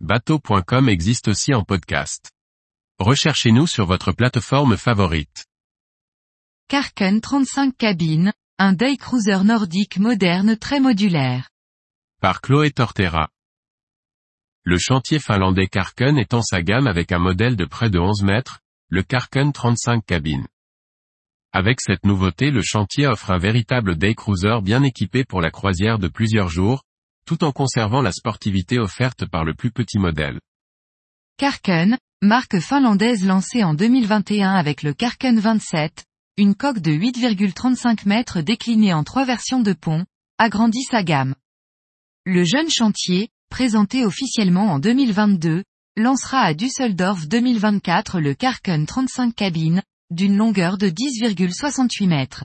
bateau.com existe aussi en podcast. Recherchez-nous sur votre plateforme favorite. Karken 35 cabines, un day cruiser nordique moderne très modulaire. Par Chloé Tortera. Le chantier finlandais Karken étend sa gamme avec un modèle de près de 11 mètres, le Karken 35 cabines. Avec cette nouveauté le chantier offre un véritable day cruiser bien équipé pour la croisière de plusieurs jours, tout en conservant la sportivité offerte par le plus petit modèle. Karken, marque finlandaise lancée en 2021 avec le Karken 27, une coque de 8,35 mètres déclinée en trois versions de pont, agrandit sa gamme. Le jeune chantier, présenté officiellement en 2022, lancera à Düsseldorf 2024 le Karken 35 cabines, d'une longueur de 10,68 mètres.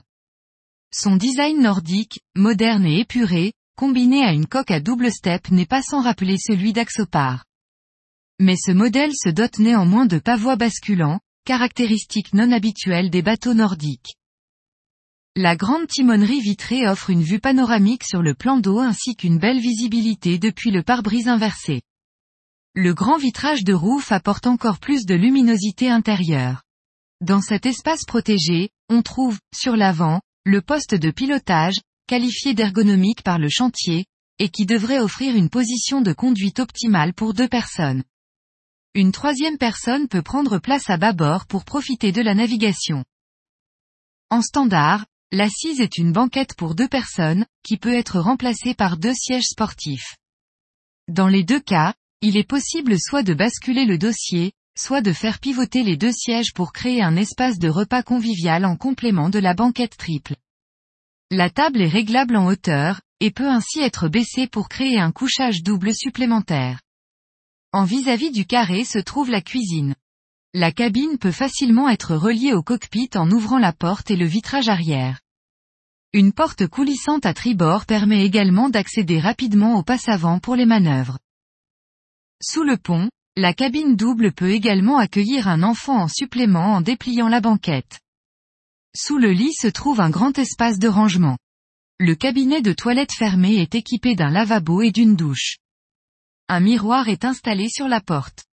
Son design nordique, moderne et épuré, combiné à une coque à double step n'est pas sans rappeler celui d'Axopar. Mais ce modèle se dote néanmoins de pavois basculants, caractéristique non habituelle des bateaux nordiques. La grande timonerie vitrée offre une vue panoramique sur le plan d'eau ainsi qu'une belle visibilité depuis le pare-brise inversé. Le grand vitrage de roof apporte encore plus de luminosité intérieure. Dans cet espace protégé, on trouve, sur l'avant, le poste de pilotage, qualifié d'ergonomique par le chantier, et qui devrait offrir une position de conduite optimale pour deux personnes. Une troisième personne peut prendre place à bâbord pour profiter de la navigation. En standard, l'assise est une banquette pour deux personnes, qui peut être remplacée par deux sièges sportifs. Dans les deux cas, il est possible soit de basculer le dossier, soit de faire pivoter les deux sièges pour créer un espace de repas convivial en complément de la banquette triple. La table est réglable en hauteur, et peut ainsi être baissée pour créer un couchage double supplémentaire. En vis-à-vis -vis du carré se trouve la cuisine. La cabine peut facilement être reliée au cockpit en ouvrant la porte et le vitrage arrière. Une porte coulissante à tribord permet également d'accéder rapidement au passe-avant pour les manœuvres. Sous le pont, la cabine double peut également accueillir un enfant en supplément en dépliant la banquette. Sous le lit se trouve un grand espace de rangement. Le cabinet de toilette fermé est équipé d'un lavabo et d'une douche. Un miroir est installé sur la porte.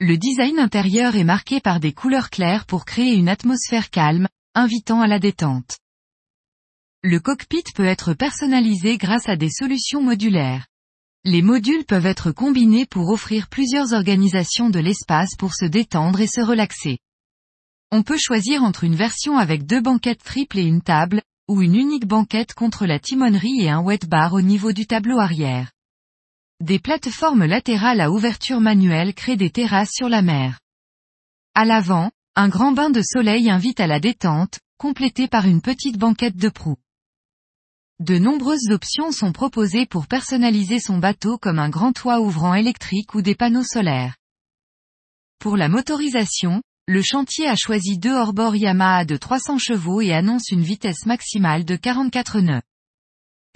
Le design intérieur est marqué par des couleurs claires pour créer une atmosphère calme, invitant à la détente. Le cockpit peut être personnalisé grâce à des solutions modulaires. Les modules peuvent être combinés pour offrir plusieurs organisations de l'espace pour se détendre et se relaxer. On peut choisir entre une version avec deux banquettes triples et une table, ou une unique banquette contre la timonerie et un wet bar au niveau du tableau arrière. Des plateformes latérales à ouverture manuelle créent des terrasses sur la mer. À l'avant, un grand bain de soleil invite à la détente, complété par une petite banquette de proue. De nombreuses options sont proposées pour personnaliser son bateau comme un grand toit ouvrant électrique ou des panneaux solaires. Pour la motorisation, le chantier a choisi deux hors-bord Yamaha de 300 chevaux et annonce une vitesse maximale de 44 nœuds.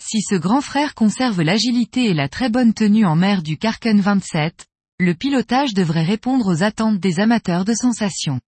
Si ce grand frère conserve l'agilité et la très bonne tenue en mer du Karken 27, le pilotage devrait répondre aux attentes des amateurs de sensations.